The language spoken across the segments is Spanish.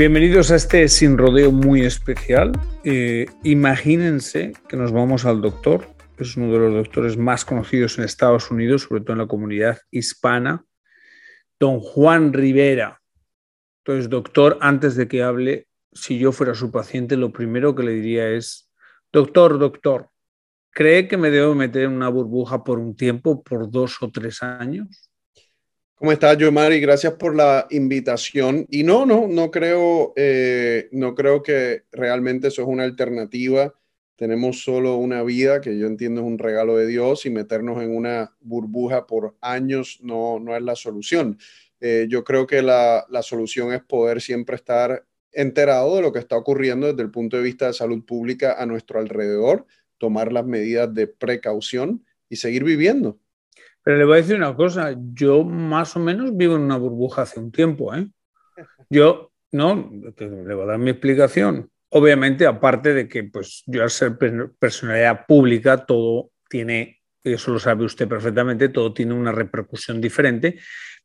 Bienvenidos a este sin rodeo muy especial. Eh, imagínense que nos vamos al doctor, es uno de los doctores más conocidos en Estados Unidos, sobre todo en la comunidad hispana, don Juan Rivera. Entonces, doctor, antes de que hable, si yo fuera su paciente, lo primero que le diría es, doctor, doctor, ¿cree que me debo meter en una burbuja por un tiempo, por dos o tres años? ¿Cómo estás, Mari? Gracias por la invitación. Y no, no, no creo, eh, no creo que realmente eso es una alternativa. Tenemos solo una vida, que yo entiendo es un regalo de Dios, y meternos en una burbuja por años no, no es la solución. Eh, yo creo que la, la solución es poder siempre estar enterado de lo que está ocurriendo desde el punto de vista de salud pública a nuestro alrededor, tomar las medidas de precaución y seguir viviendo. Pero le voy a decir una cosa, yo más o menos vivo en una burbuja hace un tiempo, ¿eh? Yo, no, le voy a dar mi explicación. Obviamente, aparte de que pues yo al ser personalidad pública, todo tiene, eso lo sabe usted perfectamente, todo tiene una repercusión diferente,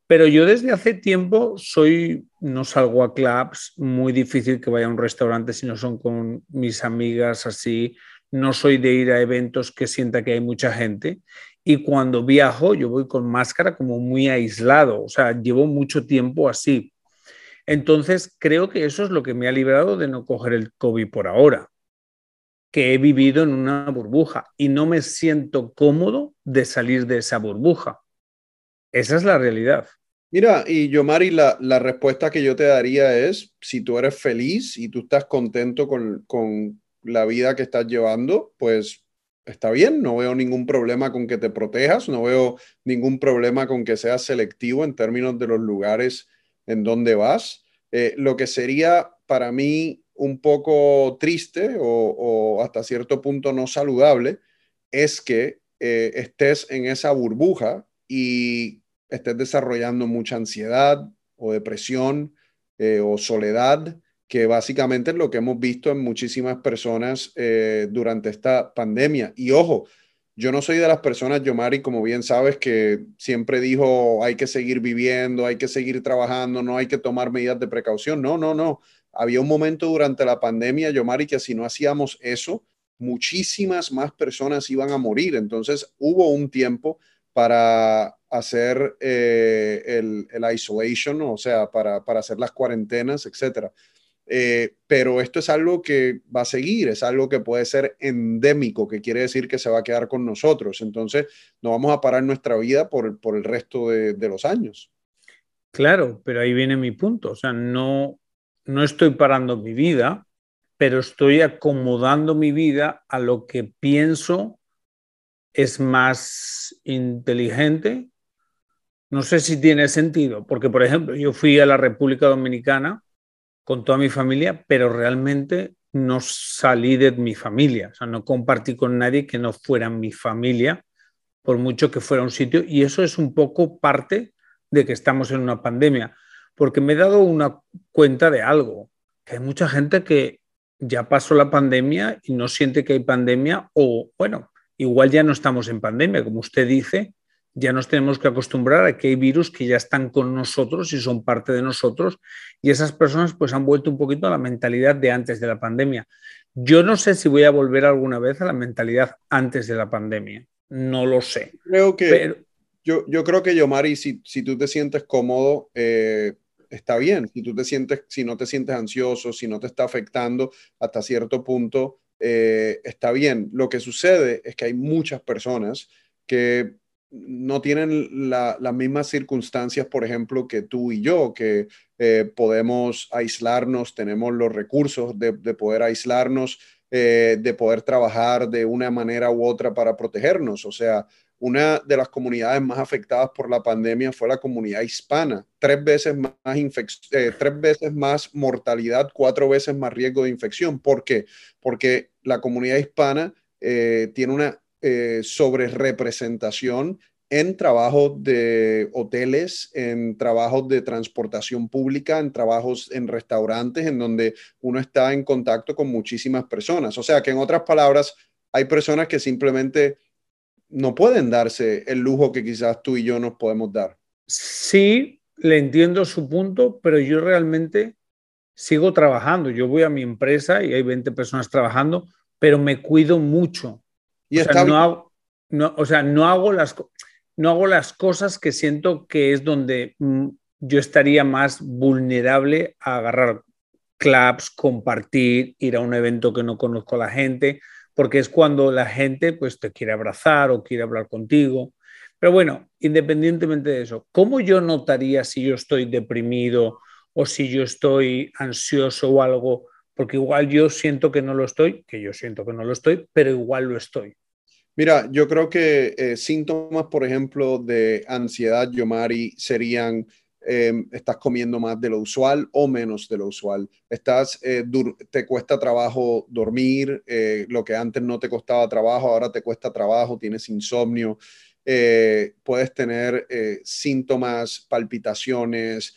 pero yo desde hace tiempo soy, no salgo a clubs, muy difícil que vaya a un restaurante si no son con mis amigas así, no soy de ir a eventos que sienta que hay mucha gente y cuando viajo yo voy con máscara como muy aislado, o sea, llevo mucho tiempo así. Entonces, creo que eso es lo que me ha librado de no coger el COVID por ahora, que he vivido en una burbuja y no me siento cómodo de salir de esa burbuja. Esa es la realidad. Mira, y yo, Mari, la, la respuesta que yo te daría es, si tú eres feliz y tú estás contento con, con la vida que estás llevando, pues está bien, no veo ningún problema con que te protejas, no veo ningún problema con que seas selectivo en términos de los lugares en donde vas. Eh, lo que sería para mí un poco triste o, hasta cierto punto no saludable es que eh, estés en esa burbuja y estés desarrollando mucha ansiedad o depresión eh, o soledad que básicamente es lo que hemos visto en muchísimas personas eh, durante esta pandemia. Y ojo, yo no soy de las personas, Yomari, como bien sabes, que siempre dijo hay que seguir viviendo, hay que seguir trabajando, no hay que tomar medidas de precaución. No, no, no. Había un momento durante la pandemia, Yomari, que si no hacíamos eso, muchísimas más personas iban a morir. Entonces hubo un tiempo para hacer eh, el, el, isolation, o sea, para, para hacer las cuarentenas, etcétera. Eh, pero esto es algo que va a seguir, es algo que puede ser endémico, que quiere decir que se va a quedar con nosotros. Entonces, no vamos a parar nuestra vida por, por el resto de, de, los años. Claro, pero ahí viene mi punto. O sea, no, no estoy parando mi vida, pero estoy acomodando mi vida a lo que pienso es más inteligente. No sé si tiene sentido, porque, por ejemplo, yo fui a la República Dominicana con toda mi familia, pero realmente no salí de mi familia, o sea, no compartí con nadie que no fuera mi familia, por mucho que fuera un sitio, y eso es un poco parte de que estamos en una pandemia, porque me he dado una cuenta de algo, que hay mucha gente que ya pasó la pandemia y no siente que hay pandemia, o bueno, igual ya no estamos en pandemia, como usted dice, ya nos tenemos que acostumbrar a que hay virus que ya están con nosotros y son parte de nosotros y esas personas pues han vuelto un poquito a la mentalidad de antes de la pandemia. Yo no sé si voy a volver alguna vez a la mentalidad antes de la pandemia. no lo sé. Creo que, yo, yo creo que, Yomari, si, si tú te sientes cómodo, eh, está bien. Si tú te sientes, si no te sientes ansioso, si no te está afectando hasta cierto punto, eh, está bien. Lo que sucede es que hay muchas personas que no tienen las mismas circunstancias, por ejemplo, que tú y yo, que eh, podemos aislarnos, tenemos los recursos de, poder aislarnos, eh, de poder trabajar de una manera u otra para protegernos. O sea, una de las comunidades más afectadas por la pandemia fue la comunidad hispana. Tres veces más, eh, tres veces más mortalidad, cuatro veces más riesgo de infección. ¿Por qué? Porque la comunidad hispana tiene una eh, sobre representación en trabajos de hoteles, en trabajos de transportación pública, en trabajos en restaurantes, en donde uno está en contacto con muchísimas personas. O sea que en otras palabras, hay personas que simplemente no pueden darse el lujo que quizás tú y yo nos podemos dar. Sí, le entiendo su punto, pero yo realmente sigo trabajando. Yo voy a mi empresa y hay 20 personas trabajando, pero me cuido mucho o, sea, no hago, no, o sea, no hago, las, no hago las cosas que siento que es donde mm, yo estaría más vulnerable a agarrar clubs, compartir, ir a un evento que no conozco a la gente, porque es cuando la gente pues te quiere abrazar o quiere hablar contigo. Pero bueno, independientemente de eso, ¿cómo yo notaría si yo estoy deprimido o si yo estoy ansioso o algo? Porque igual yo siento que no lo estoy, que yo siento que no lo estoy, pero igual lo estoy. Mira, yo creo que eh, síntomas, por ejemplo, de ansiedad, Yomari, serían em, estás comiendo más de lo usual o menos de lo usual. Estás, eh, te cuesta trabajo dormir, eh, lo que antes no te costaba trabajo, ahora te cuesta trabajo, tienes insomnio, puedes tener síntomas, palpitaciones,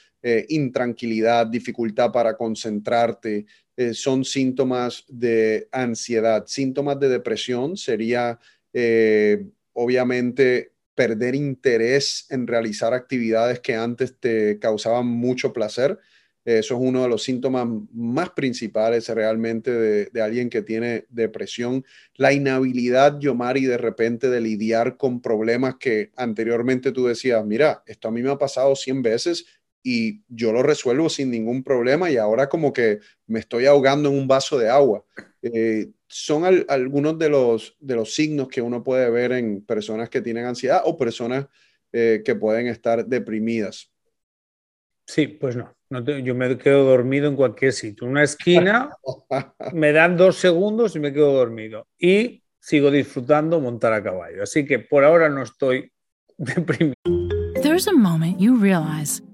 intranquilidad, dificultad para concentrarte, eh, son síntomas de ansiedad. Síntomas de depresión sería, eh, obviamente, perder interés en realizar actividades que antes te causaban mucho placer. Eso es uno de los síntomas más principales realmente de, alguien que tiene depresión. La inhabilidad, Yomari, de repente de lidiar con problemas que anteriormente tú decías, mira, esto a mí me ha pasado 100 veces y yo lo resuelvo sin ningún problema y ahora como que me estoy ahogando en un vaso de agua. Eh, son algunos de los, de los signos que uno puede ver en personas que tienen ansiedad o personas eh, que pueden estar deprimidas. Sí, pues no, no yo me quedo dormido en cualquier sitio. Una esquina, me dan dos segundos y me quedo dormido. Y sigo disfrutando montar a caballo. Así que por ahora no estoy deprimido. There's a moment you realize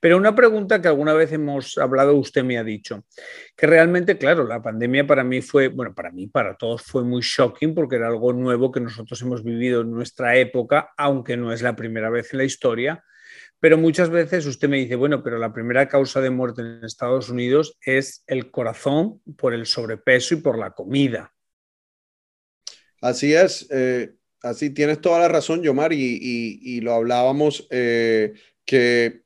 Pero una pregunta que alguna vez hemos hablado, usted me ha dicho, que realmente, claro, la pandemia para mí fue, bueno, para mí, para todos fue muy shocking porque era algo nuevo que nosotros hemos vivido en nuestra época, aunque no es la primera vez en la historia. Pero muchas veces usted me dice, bueno, pero la primera causa de muerte en Estados Unidos es el corazón por el sobrepeso y por la comida. Así es, eh, así tienes toda la razón, Yomar, y, lo hablábamos, eh, que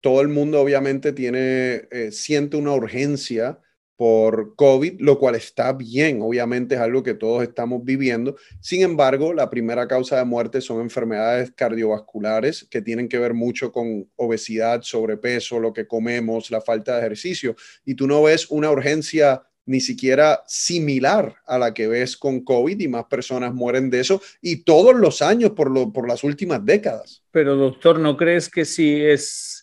todo el mundo obviamente tiene, eh, siente una urgencia por COVID, lo cual está bien, obviamente es algo que todos estamos viviendo. Sin embargo, la primera causa de muerte son enfermedades cardiovasculares que tienen que ver mucho con obesidad, sobrepeso, lo que comemos, la falta de ejercicio. Y tú no ves una urgencia ni siquiera similar a la que ves con COVID y más personas mueren de eso y todos los años por, lo, por las últimas décadas. Pero doctor, ¿no crees que si es,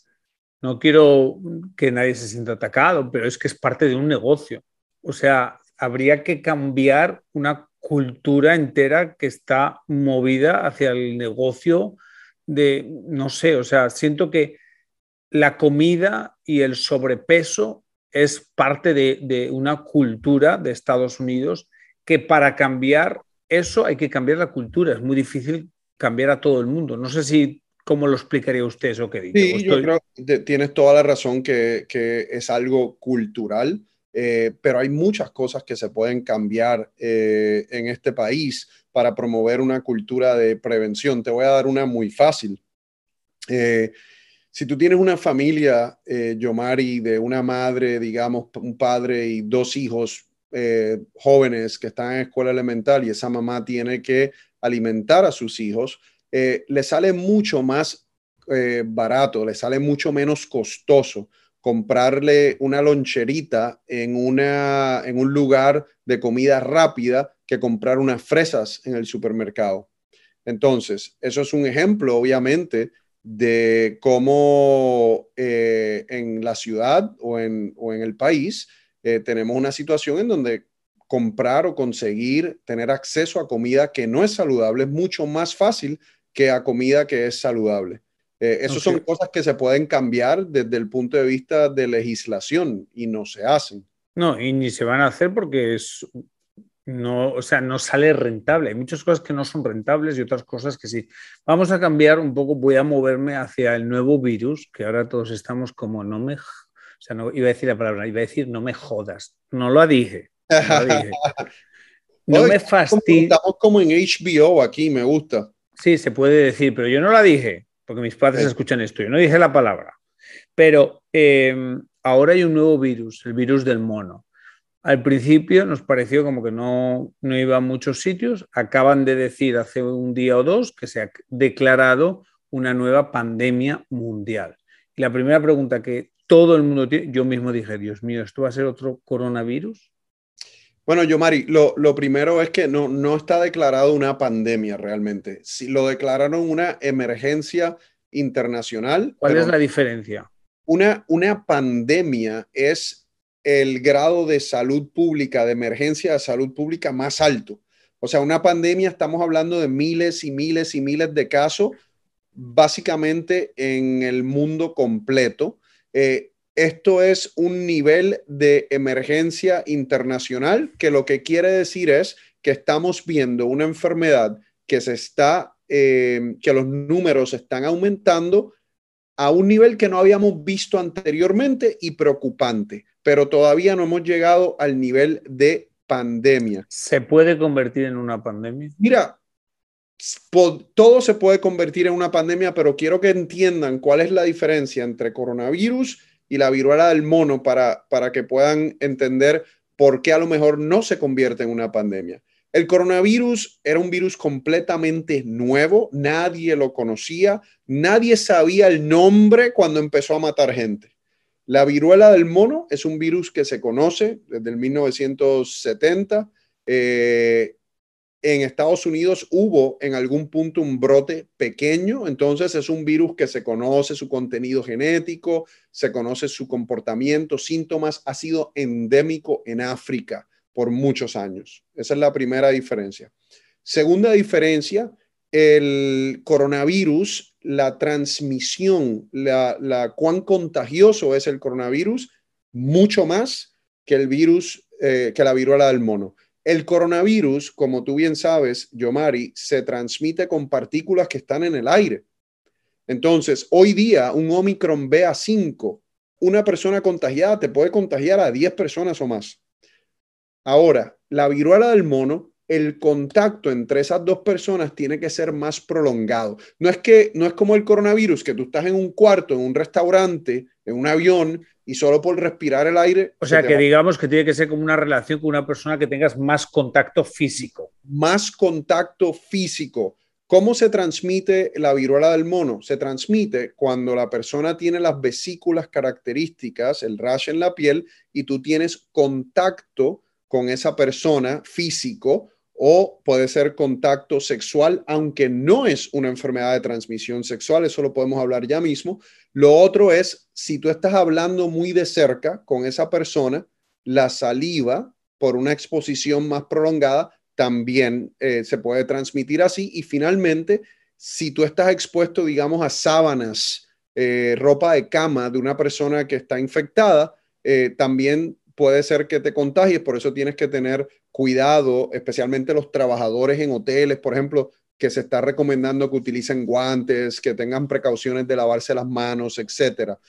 no quiero que nadie se sienta atacado, pero es que es parte de un negocio? O sea, habría que cambiar una cultura entera que está movida hacia el negocio de, no sé, o sea, siento que la comida y el sobrepeso es parte de, una cultura de Estados Unidos que para cambiar eso hay que cambiar la cultura. Es muy difícil cambiar a todo el mundo. No sé si cómo lo explicaría usted eso que dice. Sí, yo creo que tienes toda la razón que, es algo cultural, eh, pero hay muchas cosas que se pueden cambiar eh, en este país para promover una cultura de prevención. Te voy a dar una muy fácil. Eh, si tú tienes una familia, Yomari, de una madre, digamos, un padre y dos hijos jóvenes que están en escuela elemental y esa mamá tiene que alimentar a sus hijos, eh, le sale mucho más barato, le sale mucho menos costoso comprarle una loncherita en, una, en un lugar de comida rápida que comprar unas fresas en el supermercado. Entonces, eso es un ejemplo, obviamente, de cómo eh, en la ciudad o en, el país eh, tenemos una situación en donde comprar o conseguir tener acceso a comida que no es saludable es mucho más fácil que a comida que es saludable. Eh, esas son cosas que se pueden cambiar desde el punto de vista de legislación y no se hacen. No, y ni se van a hacer porque es no, o sea, no sale rentable. Hay muchas cosas que no son rentables y otras cosas que sí. Vamos a cambiar un poco, voy a moverme hacia el nuevo virus, que ahora todos estamos como no me, o sea, no iba a decir la palabra, iba a decir no me jodas. No lo dije. No, me fastidies. Estamos como en HBO aquí, me gusta. Sí, se puede decir, pero yo no la dije, porque mis padres escuchan esto. Yo no dije la palabra. Pero eh, ahora hay un nuevo virus, el virus del mono. Al principio nos pareció como que no, no iba a muchos sitios. Acaban de decir hace un día o dos que se ha declarado una nueva pandemia mundial. Y la primera pregunta que todo el mundo tiene, yo mismo dije, Dios mío, ¿esto va a ser otro coronavirus? Bueno, yo, Mari, lo, lo, primero es que no, no está declarado una pandemia realmente. Si lo declararon una emergencia internacional. ¿Cuál es la diferencia? Una, una pandemia es el grado de salud pública, de emergencia de salud pública más alto. O sea, una pandemia, estamos hablando de miles y miles y miles de casos, básicamente en el mundo completo. Eh, esto es un nivel de emergencia internacional que lo que quiere decir es que estamos viendo una enfermedad que se está, eh, que los números están aumentando a un nivel que no habíamos visto anteriormente y preocupante pero todavía no hemos llegado al nivel de pandemia. ¿Se puede convertir en una pandemia? Mira, todo se puede convertir en una pandemia, pero quiero que entiendan cuál es la diferencia entre coronavirus y la viruela del mono para, para que puedan entender por qué a lo mejor no se convierte en una pandemia. El coronavirus era un virus completamente nuevo, nadie lo conocía, nadie sabía el nombre cuando empezó a matar gente. La viruela del mono es un virus que se conoce desde el 1970. Eh, en Estados Unidos hubo en algún punto un brote pequeño, entonces es un virus que se conoce su contenido genético, se conoce su comportamiento, síntomas, ha sido endémico en África por muchos años. Esa es la primera diferencia. Segunda diferencia, el coronavirus la transmisión, la, cuán contagioso es el coronavirus, mucho más que el virus, eh, que la viruela del mono. El coronavirus, como tú bien sabes, Yomari, se transmite con partículas que están en el aire. Entonces, hoy día, un Omicron BA5, una persona contagiada te puede contagiar a 10 personas o más. Ahora, la viruela del mono el contacto entre esas dos personas tiene que ser más prolongado. No es que no es como el coronavirus que tú estás en un cuarto, en un restaurante, en un avión y solo por respirar el aire. O sea, que digamos que tiene que ser como una relación con una persona que tengas más contacto físico. Más contacto físico ¿Cómo se transmite la viruela del mono? Se transmite cuando la persona tiene las vesículas características, el rash en la piel, y tú tienes contacto con esa persona físico o puede ser contacto sexual, aunque no es una enfermedad de transmisión sexual, eso lo podemos hablar ya mismo. Lo otro es, si tú estás hablando muy de cerca con esa persona, la saliva por una exposición más prolongada también eh, se puede transmitir así. Y finalmente, si tú estás expuesto, digamos, a sábanas, eh, ropa de cama de una persona que está infectada, eh, también puede ser que te contagies, por eso tienes que tener cuidado, especialmente los trabajadores en hoteles, por ejemplo, que se está recomendando que utilicen guantes, que tengan precauciones de lavarse las manos, etcétera.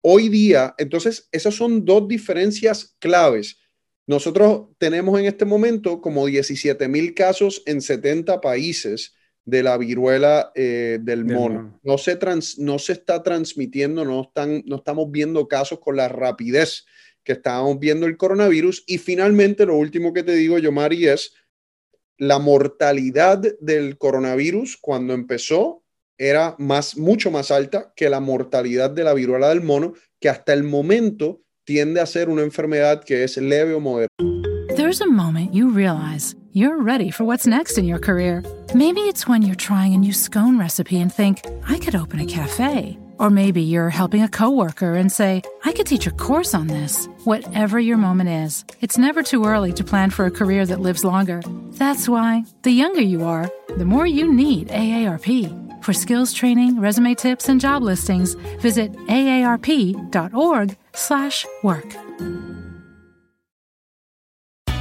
hoy día, entonces, esas son dos diferencias claves nosotros tenemos en este momento como 17 mil casos en 70 países de la viruela eh, del mono. No se, no se está transmitiendo, no, están, no estamos viendo casos con la rapidez que estábamos viendo el coronavirus. Y finalmente, lo último que te digo, yo, Mari, es la mortalidad del coronavirus cuando empezó era más, mucho más alta que la mortalidad de la viruela del mono, que hasta el momento tiende a ser una enfermedad que es leve o moderada. There's a moment you realize you're ready for what's next in your career. Maybe it's when you're trying a new scone recipe and think, I could open a cafe. Or maybe you're helping a coworker and say, I could teach a course on this. Whatever your moment is, it's never too early to plan for a career that lives longer. That's why, the younger you are, the more you need AARP. For skills training, resume tips, and job listings, visit aarp.org/work.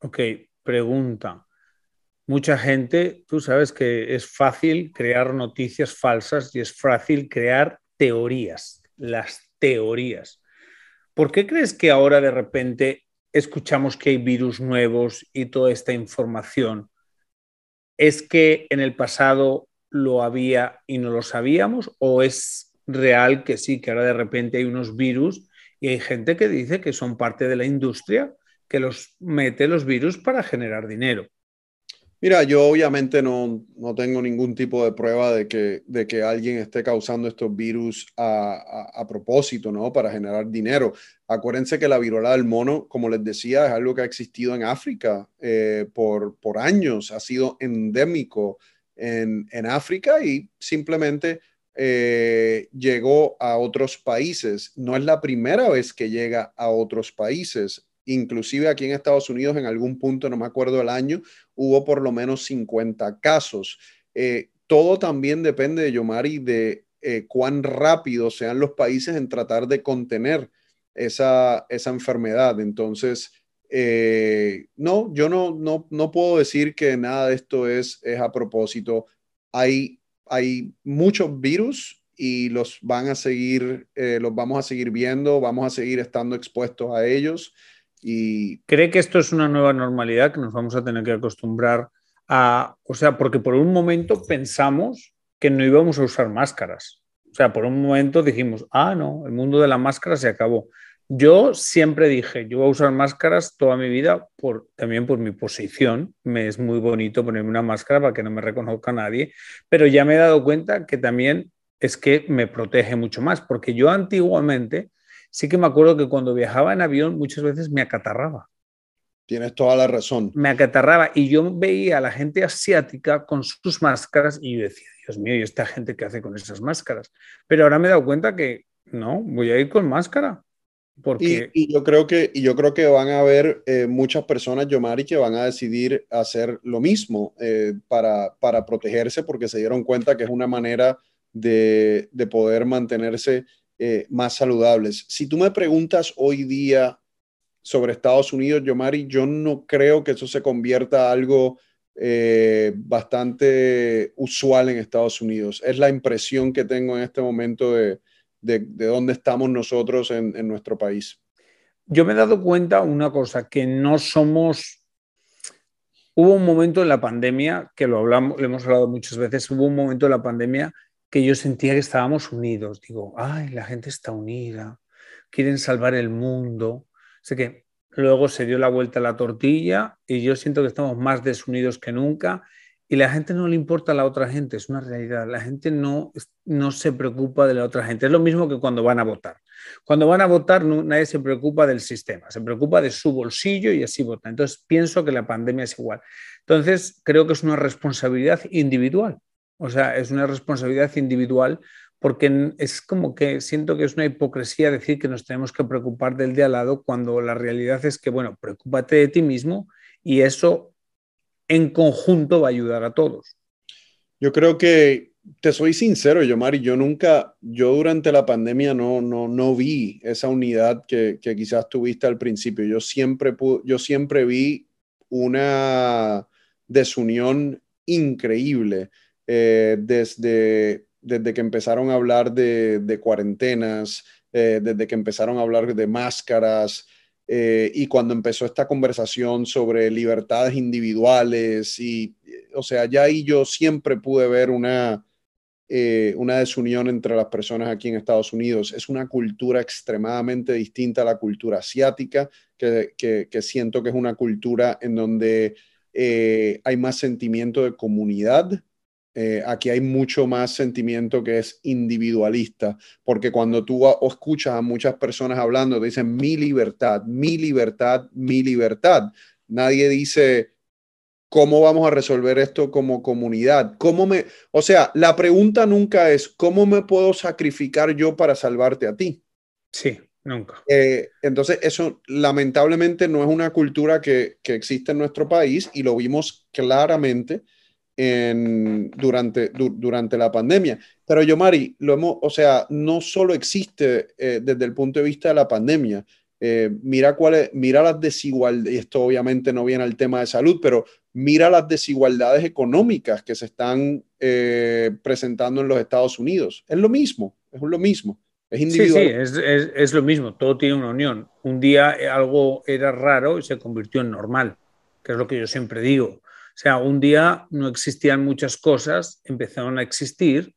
Ok, pregunta. Mucha gente, tú sabes que es fácil crear noticias falsas y es fácil crear teorías, las teorías. ¿Por qué crees que ahora de repente escuchamos que hay virus nuevos y toda esta información, ¿es que en el pasado lo había y no lo sabíamos? ¿O es real que sí, que ahora de repente hay unos virus y hay gente que dice que son parte de la industria que los mete los virus para generar dinero? Mira, yo obviamente no, no, tengo ningún tipo de prueba de que, de que alguien esté causando estos virus a, a, propósito, ¿no? Para generar dinero. Acuérdense que la viruela del mono, como les decía, es algo que ha existido en África eh, por, por años, ha sido endémico en, en África y simplemente eh, llegó a otros países. No es la primera vez que llega a otros países inclusive aquí en Estados Unidos en algún punto, no me acuerdo el año, hubo por lo menos 50 casos. Eh, todo también depende de Yomari de eh, cuán rápido sean los países en tratar de contener esa, esa enfermedad. Entonces, eh, no, yo no, no, no puedo decir que nada de esto es, es a propósito. Hay, hay muchos virus y los van a seguir, los vamos a seguir viendo, vamos a seguir estando expuestos a ellos. Y... ¿Cree que esto es una nueva normalidad que nos vamos a tener que acostumbrar a, o sea, porque por un momento pensamos que no íbamos a usar máscaras. O sea, por un momento dijimos, ah, no, el mundo de la máscara se acabó. Yo siempre dije, yo voy a usar máscaras toda mi vida, también por mi posición. Me es muy bonito ponerme una máscara para que no me reconozca nadie, pero ya me he dado cuenta que también es que me protege mucho más, porque yo antiguamente sí que me acuerdo que cuando viajaba en avión muchas veces me acatarraba. Tienes toda la razón. Me acatarraba y yo veía a la gente asiática con sus máscaras y yo decía, Dios mío, ¿y esta gente qué hace con esas máscaras? Pero ahora me he dado cuenta que no, voy a ir con máscara. Porque... Y, yo creo que, y yo creo que van a haber eh, muchas personas, Yomari, que van a decidir hacer lo mismo eh, para, para protegerse porque se dieron cuenta que es una manera de, de poder mantenerse eh, más saludables. Si tú me preguntas hoy día sobre Estados Unidos, Yomari, yo no creo que eso se convierta a algo eh, bastante usual en Estados Unidos. Es la impresión que tengo en este momento de, de, dónde estamos nosotros en, en nuestro país. Yo me he dado cuenta una cosa, que no somos hubo un momento en la pandemia, que lo, hablamos, lo hemos hablado muchas veces, hubo un momento en la pandemia que yo sentía que estábamos unidos. Digo, ay, la gente está unida, quieren salvar el mundo. Sé que luego se dio la vuelta a la tortilla y yo siento que estamos más desunidos que nunca y la gente no le importa a la otra gente, es una realidad. La gente no, no se preocupa de la otra gente. Es lo mismo que cuando van a votar. Cuando van a votar nadie se preocupa del sistema, se preocupa de su bolsillo y así vota. Entonces pienso que la pandemia es igual. Entonces creo que es una responsabilidad individual. O sea, es una responsabilidad individual porque es como que siento que es una hipocresía decir que nos tenemos que preocupar del de al lado cuando la realidad es que, bueno, preocúpate de ti mismo y eso en conjunto va a ayudar a todos. Yo creo que, te soy sincero, Yomari, yo nunca, yo durante la pandemia no, no, no vi esa unidad que, que quizás tuviste al principio. Yo siempre, yo siempre vi una desunión increíble eh, desde, desde que empezaron a hablar de, cuarentenas, eh, desde que empezaron a hablar de máscaras, eh, y cuando empezó esta conversación sobre libertades individuales y, o sea, ya ahí yo siempre pude ver una, una desunión entre las personas aquí en Estados Unidos. Es una cultura extremadamente distinta a la cultura asiática, que, que, siento que es una cultura en donde hay más sentimiento de comunidad, eh, aquí hay mucho más sentimiento que es individualista, porque cuando tú escuchas a muchas personas hablando, te dicen mi libertad, mi libertad, mi libertad. Nadie dice cómo vamos a resolver esto como comunidad. ¿Cómo me, o sea, la pregunta nunca es cómo me puedo sacrificar yo para salvarte a ti. Sí, nunca. Eh, entonces, eso lamentablemente no es una cultura que, que existe en nuestro país y lo vimos claramente durante, durante la pandemia. Pero yo, Mari, lo hemos, o sea, no solo existe eh, desde el punto de vista de la pandemia. Eh, mira, cuál mira las desigualdades, y esto obviamente no viene al tema de salud, pero mira las desigualdades económicas que se están eh, presentando en los Estados Unidos. Es lo mismo, es lo mismo. Es individual. Sí, sí, es, es, lo mismo, todo tiene una unión. Un día algo era raro y se convirtió en normal, que es lo que yo siempre digo. Sea, un día no existían muchas cosas, empezaron a existir,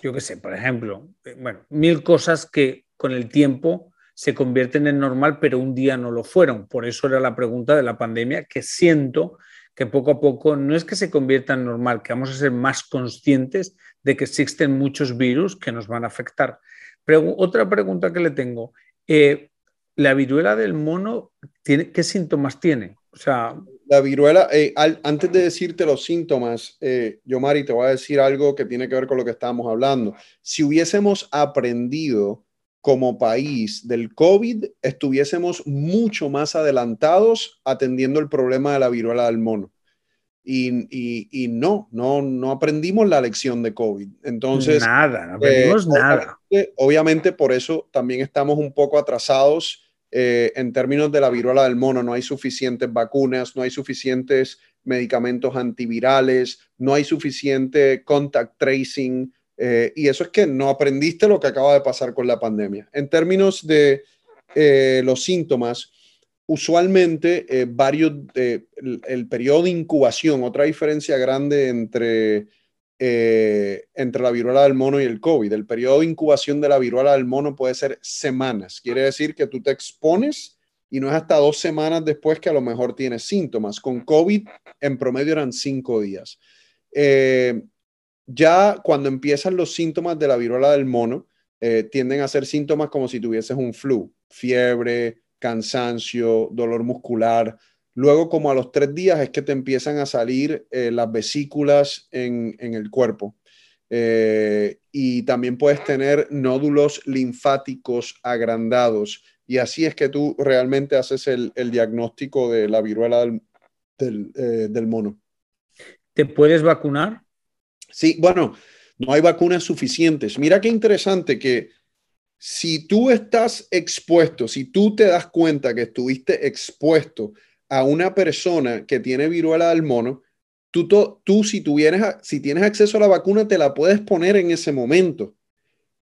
yo qué sé, por ejemplo, eh, bueno, mil cosas que con el tiempo se convierten en normal, pero un día no lo fueron. Por eso era la pregunta de la pandemia, que siento que poco a poco no es que se convierta en normal, que vamos a ser más conscientes de que existen muchos virus que nos van a afectar. Otra pregunta que le tengo, eh, ¿la viruela del mono tiene, qué síntomas tiene? O sea, la viruela, eh, antes de decirte los síntomas, eh, yo, Mari, te voy a decir algo que tiene que ver con lo que estábamos hablando. Si hubiésemos aprendido como país del COVID, estuviésemos mucho más adelantados atendiendo el problema de la viruela del mono. Y, no, no, no aprendimos la lección de COVID. Entonces, nada, no aprendimos eh, nada. obviamente, por eso también estamos un poco atrasados eh, en términos de la viruela del mono, no hay suficientes vacunas, no hay suficientes medicamentos antivirales, no hay suficiente contact tracing, eh, y eso es que no aprendiste lo que acaba de pasar con la pandemia. En términos de eh, los síntomas, usualmente varios, el periodo de incubación, otra diferencia grande entre eh, entre la viruela del mono y el COVID. El periodo de incubación de la viruela del mono puede ser semanas. Quiere decir que tú te expones y no es hasta dos semanas después que a lo mejor tienes síntomas. Con COVID en promedio eran cinco días. Eh, ya cuando empiezan los síntomas de la viruela del mono, eh, tienden a ser síntomas como si tuvieses un flu, fiebre, cansancio, dolor muscular, Luego, como a los tres días, es que te empiezan a salir eh, las vesículas en, el cuerpo. Eh, y también puedes tener nódulos linfáticos agrandados. Y así es que tú realmente haces el, diagnóstico de la viruela del, eh, del, mono. ¿Te puedes vacunar? Sí, bueno, no hay vacunas suficientes. Mira qué interesante que si tú estás expuesto, si tú te das cuenta que estuviste expuesto a una persona que tiene viruela del mono, tú, tú si, tuvieras, si tienes acceso a la vacuna, te la puedes poner en ese momento.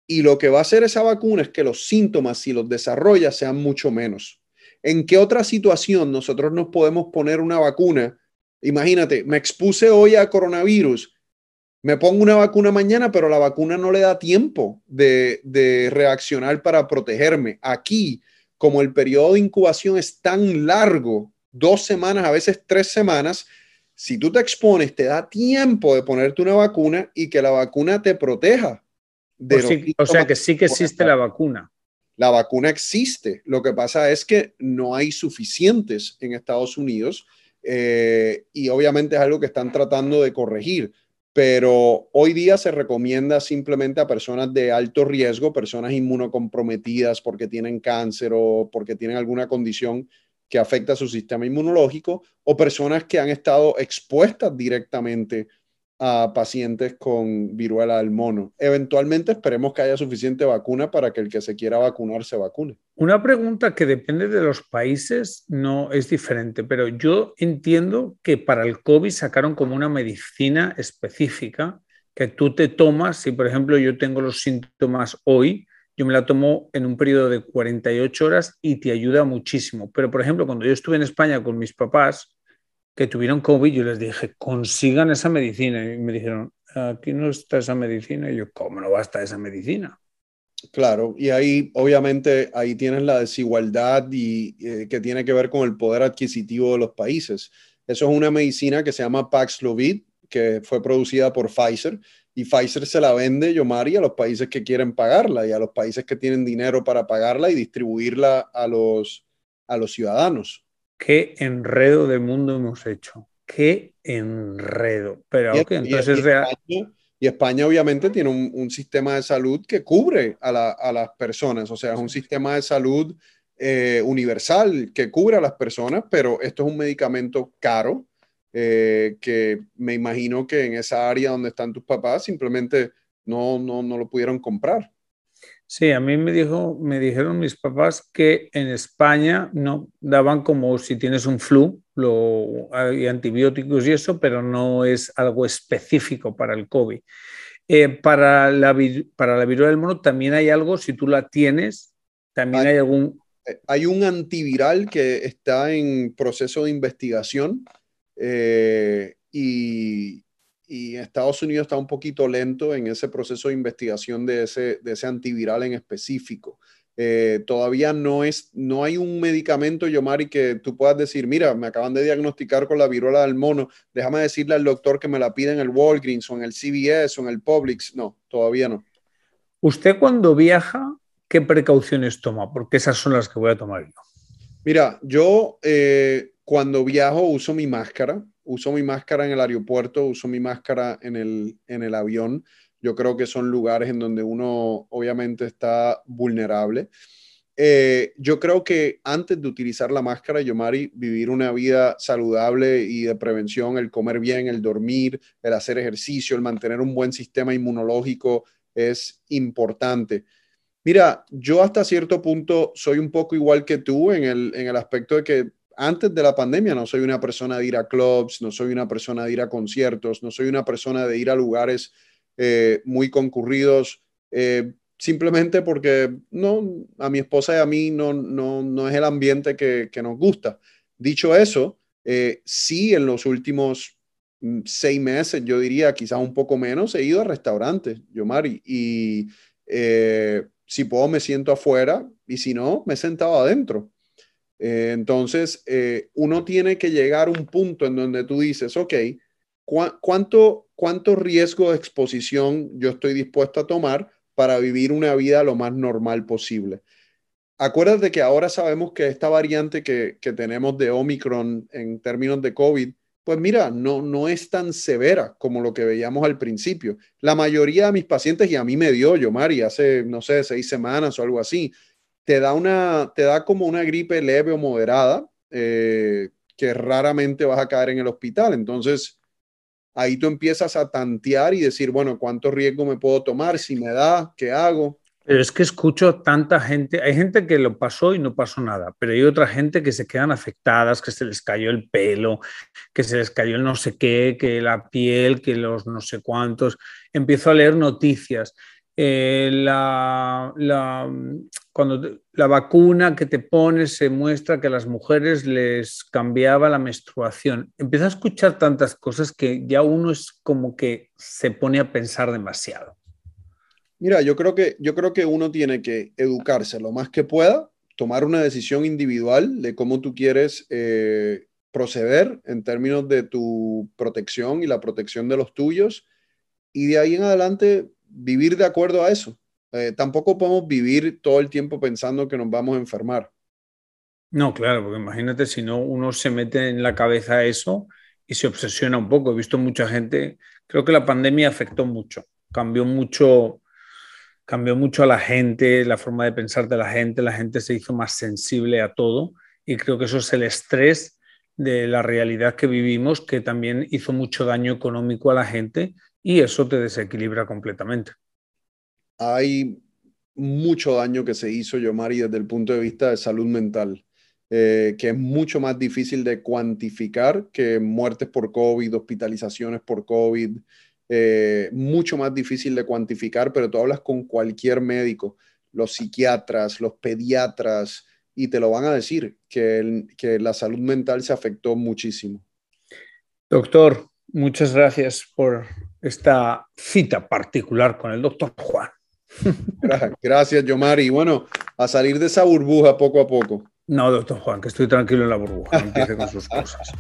Y lo que va a hacer esa vacuna es que los síntomas, si los desarrolla, sean mucho menos. ¿En qué otra situación nosotros nos podemos poner una vacuna? Imagínate, me expuse hoy a coronavirus, me pongo una vacuna mañana, pero la vacuna no le da tiempo de, de reaccionar para protegerme. Aquí, como el periodo de incubación es tan largo, dos semanas, a veces tres semanas, si tú te expones, te da tiempo de ponerte una vacuna y que la vacuna te proteja. o sea que sí que existe la vacuna. La vacuna existe. Lo que pasa es que no hay suficientes en Estados Unidos eh, y obviamente es algo que están tratando de corregir. Pero hoy día se recomienda simplemente a personas de alto riesgo, personas inmunocomprometidas porque tienen cáncer o porque tienen alguna condición que afecta su sistema inmunológico o personas que han estado expuestas directamente a pacientes con viruela del mono. Eventualmente esperemos que haya suficiente vacuna para que el que se quiera vacunar se vacune. Una pregunta que depende de los países no es diferente, pero yo entiendo que para el COVID sacaron como una medicina específica que tú te tomas, si por ejemplo yo tengo los síntomas hoy, yo me la tomo en un periodo de 48 horas y te ayuda muchísimo. Pero, por ejemplo, cuando yo estuve en España con mis papás que tuvieron COVID, yo les dije, consigan esa medicina. Y me dijeron, aquí no está esa medicina. Y yo, ¿cómo no va a estar esa medicina? Claro, y ahí obviamente ahí tienes la desigualdad y eh, que tiene que ver con el poder adquisitivo de los países. Eso es una medicina que se llama Paxlovid, que fue producida por Pfizer y Pfizer se la vende, Yomari, a los países que quieren pagarla y a los países que tienen dinero para pagarla y distribuirla a los, a los ciudadanos. Qué enredo de mundo hemos hecho. Qué enredo. Pero entonces y España, obviamente tiene un, sistema de salud que cubre a, las personas, o sea, es un sistema de salud eh, universal que cubre a las personas, pero esto es un medicamento caro eh, que me imagino que en esa área donde están tus papás simplemente no, no, no lo pudieron comprar. Sí, a mí me, dijo, me dijeron mis papás que en España no daban como si tienes un flu, lo, hay antibióticos y eso, pero no es algo específico para el COVID. Eh, para, la, para la viruela del mono también hay algo, si tú la tienes, también hay algún... Eh, hay un antiviral que está en proceso de investigación eh, y, Estados Unidos está un poquito lento en ese proceso de investigación de ese, de ese antiviral en específico. Eh, todavía no, es, no hay un medicamento, Yomari, que tú puedas decir, mira, me acaban de diagnosticar con la viruela del mono, déjame decirle al doctor que me la pida en el Walgreens o en el CVS o en el Publix. No, todavía no. ¿Usted cuando viaja, qué precauciones toma? Porque esas son las que voy a tomar yo. Mira, yo eh, cuando viajo uso mi máscara, uso mi máscara en el aeropuerto, uso mi máscara en el, en el avión. Yo creo que son lugares en donde uno obviamente está vulnerable. Eh, yo creo que antes de utilizar la máscara, Yomari, vivir una vida saludable y de prevención, el comer bien, el dormir, el hacer ejercicio, el mantener un buen sistema inmunológico es importante. Mira, yo hasta cierto punto soy un poco igual que tú en el, en el aspecto de que antes de la pandemia no soy una persona de ir a clubs, no soy una persona de ir a conciertos, no soy una persona de ir a lugares eh, muy concurridos, eh, simplemente porque no, a mi esposa y a mí no, no, no es el ambiente que, que nos gusta. Dicho eso, eh, sí en los últimos mm, seis meses, yo diría quizás un poco menos, he ido a restaurantes, yo Mari, y si puedo me siento afuera y si no, me he sentado adentro. Eh, entonces, eh, uno tiene que llegar a un punto en donde tú dices, ok, cuánto, ¿cuánto riesgo de exposición yo estoy dispuesto a tomar para vivir una vida lo más normal posible? Acuérdate que ahora sabemos que esta variante que, que tenemos de Omicron en términos de COVID, pues mira, no, no es tan severa como lo que veíamos al principio. La mayoría de mis pacientes, y a mí me dio, yo, Mari, hace, no sé, seis semanas o algo así, te da, una, te da como una gripe leve o moderada, eh, que raramente vas a caer en el hospital. Entonces, ahí tú empiezas a tantear y decir, bueno, ¿cuánto riesgo me puedo tomar? Si me da, ¿qué hago? Pero es que escucho tanta gente, hay gente que lo pasó y no pasó nada, pero hay otra gente que se quedan afectadas, que se les cayó el pelo, que se les cayó el no sé qué, que la piel, que los no sé cuántos. Empiezo a leer noticias. Eh, la, la, cuando la vacuna que te pones se muestra que a las mujeres les cambiaba la menstruación. Empieza a escuchar tantas cosas que ya uno es como que se pone a pensar demasiado. Mira, yo creo que, yo creo que uno tiene que educarse lo más que pueda, tomar una decisión individual de cómo tú quieres eh, proceder en términos de tu protección y la protección de los tuyos, y de ahí en adelante vivir de acuerdo a eso. Eh, tampoco podemos vivir todo el tiempo pensando que nos vamos a enfermar. No, claro, porque imagínate si no uno se mete en la cabeza eso y se obsesiona un poco. He visto mucha gente, creo que la pandemia afectó mucho, cambió mucho cambió mucho a la gente, la forma de pensar de la gente, la gente se hizo más sensible a todo y creo que eso es el estrés de la realidad que vivimos que también hizo mucho daño económico a la gente y eso te desequilibra completamente. Hay mucho daño que se hizo, Yomari, desde el punto de vista de salud mental, eh, que es mucho más difícil de cuantificar que muertes por COVID, hospitalizaciones por COVID, eh, mucho más difícil de cuantificar, pero tú hablas con cualquier médico, los psiquiatras, los pediatras, y te lo van a decir, que, que la salud mental se afectó muchísimo. Doctor, muchas gracias por esta cita particular con el doctor Juan. Gracias, Yomari. Y bueno, a salir de esa burbuja poco a poco. No, doctor Juan, que estoy tranquilo en la burbuja, empiece con sus cosas.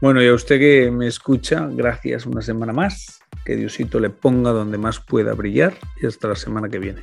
Bueno, y a usted que me escucha, gracias una semana más. Que Diosito le ponga donde más pueda brillar y hasta la semana que viene.